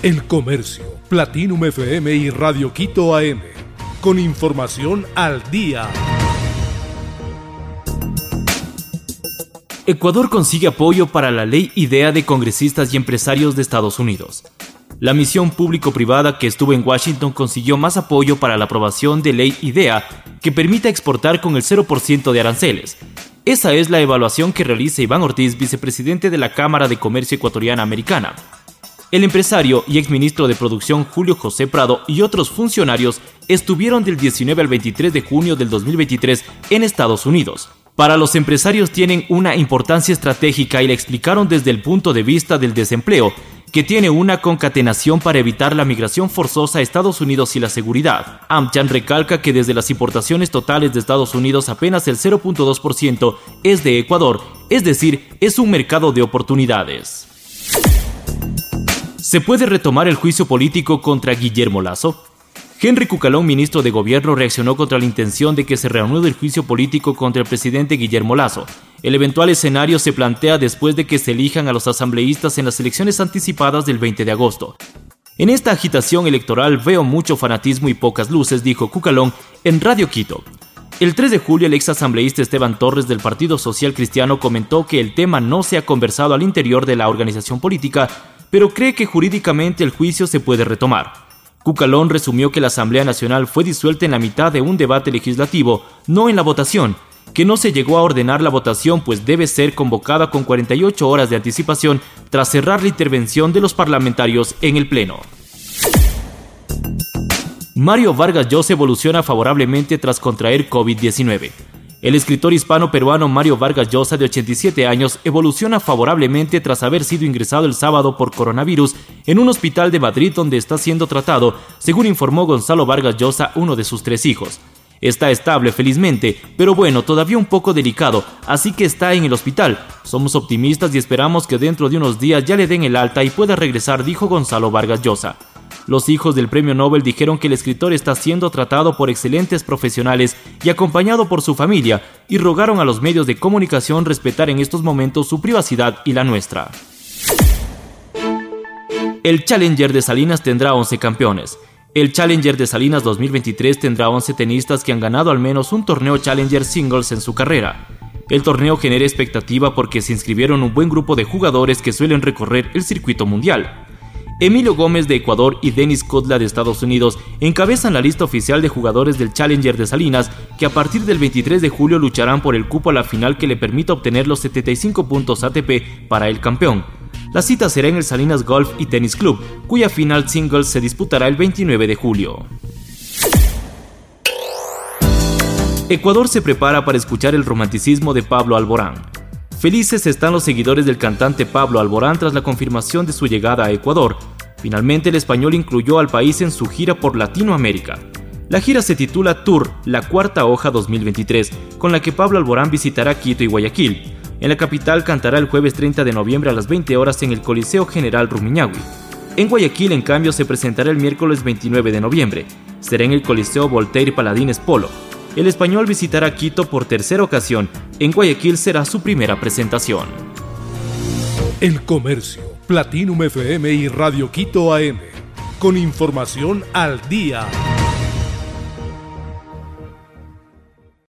El Comercio, Platinum FM y Radio Quito AM. Con información al día. Ecuador consigue apoyo para la ley IDEA de congresistas y empresarios de Estados Unidos. La misión público-privada que estuvo en Washington consiguió más apoyo para la aprobación de ley IDEA que permita exportar con el 0% de aranceles. Esa es la evaluación que realiza Iván Ortiz, vicepresidente de la Cámara de Comercio Ecuatoriana Americana. El empresario y exministro de Producción Julio José Prado y otros funcionarios estuvieron del 19 al 23 de junio del 2023 en Estados Unidos. Para los empresarios tienen una importancia estratégica y la explicaron desde el punto de vista del desempleo, que tiene una concatenación para evitar la migración forzosa a Estados Unidos y la seguridad. AmCham recalca que desde las importaciones totales de Estados Unidos apenas el 0.2% es de Ecuador, es decir, es un mercado de oportunidades. ¿Se puede retomar el juicio político contra Guillermo Lazo? Henry Cucalón, ministro de Gobierno, reaccionó contra la intención de que se reanude el juicio político contra el presidente Guillermo Lazo. El eventual escenario se plantea después de que se elijan a los asambleístas en las elecciones anticipadas del 20 de agosto. En esta agitación electoral veo mucho fanatismo y pocas luces, dijo Cucalón en Radio Quito. El 3 de julio, el ex asambleísta Esteban Torres del Partido Social Cristiano comentó que el tema no se ha conversado al interior de la organización política pero cree que jurídicamente el juicio se puede retomar. Cucalón resumió que la Asamblea Nacional fue disuelta en la mitad de un debate legislativo, no en la votación, que no se llegó a ordenar la votación pues debe ser convocada con 48 horas de anticipación tras cerrar la intervención de los parlamentarios en el Pleno. Mario Vargas Llosa evoluciona favorablemente tras contraer COVID-19. El escritor hispano-peruano Mario Vargas Llosa, de 87 años, evoluciona favorablemente tras haber sido ingresado el sábado por coronavirus en un hospital de Madrid donde está siendo tratado, según informó Gonzalo Vargas Llosa, uno de sus tres hijos. Está estable felizmente, pero bueno, todavía un poco delicado, así que está en el hospital. Somos optimistas y esperamos que dentro de unos días ya le den el alta y pueda regresar, dijo Gonzalo Vargas Llosa. Los hijos del premio Nobel dijeron que el escritor está siendo tratado por excelentes profesionales y acompañado por su familia, y rogaron a los medios de comunicación respetar en estos momentos su privacidad y la nuestra. El Challenger de Salinas tendrá 11 campeones. El Challenger de Salinas 2023 tendrá 11 tenistas que han ganado al menos un torneo Challenger Singles en su carrera. El torneo genera expectativa porque se inscribieron un buen grupo de jugadores que suelen recorrer el circuito mundial. Emilio Gómez de Ecuador y Dennis Kotla de Estados Unidos encabezan la lista oficial de jugadores del Challenger de Salinas que a partir del 23 de julio lucharán por el cupo a la final que le permita obtener los 75 puntos ATP para el campeón. La cita será en el Salinas Golf y Tennis Club, cuya final singles se disputará el 29 de julio. Ecuador se prepara para escuchar el romanticismo de Pablo Alborán. Felices están los seguidores del cantante Pablo Alborán tras la confirmación de su llegada a Ecuador. Finalmente el español incluyó al país en su gira por Latinoamérica. La gira se titula Tour, la cuarta hoja 2023, con la que Pablo Alborán visitará Quito y Guayaquil. En la capital cantará el jueves 30 de noviembre a las 20 horas en el Coliseo General Rumiñahui. En Guayaquil, en cambio, se presentará el miércoles 29 de noviembre. Será en el Coliseo Voltaire Paladines Polo el español visitará Quito por tercera ocasión. En Guayaquil será su primera presentación. El Comercio, Platinum FM y Radio Quito AM. Con información al día.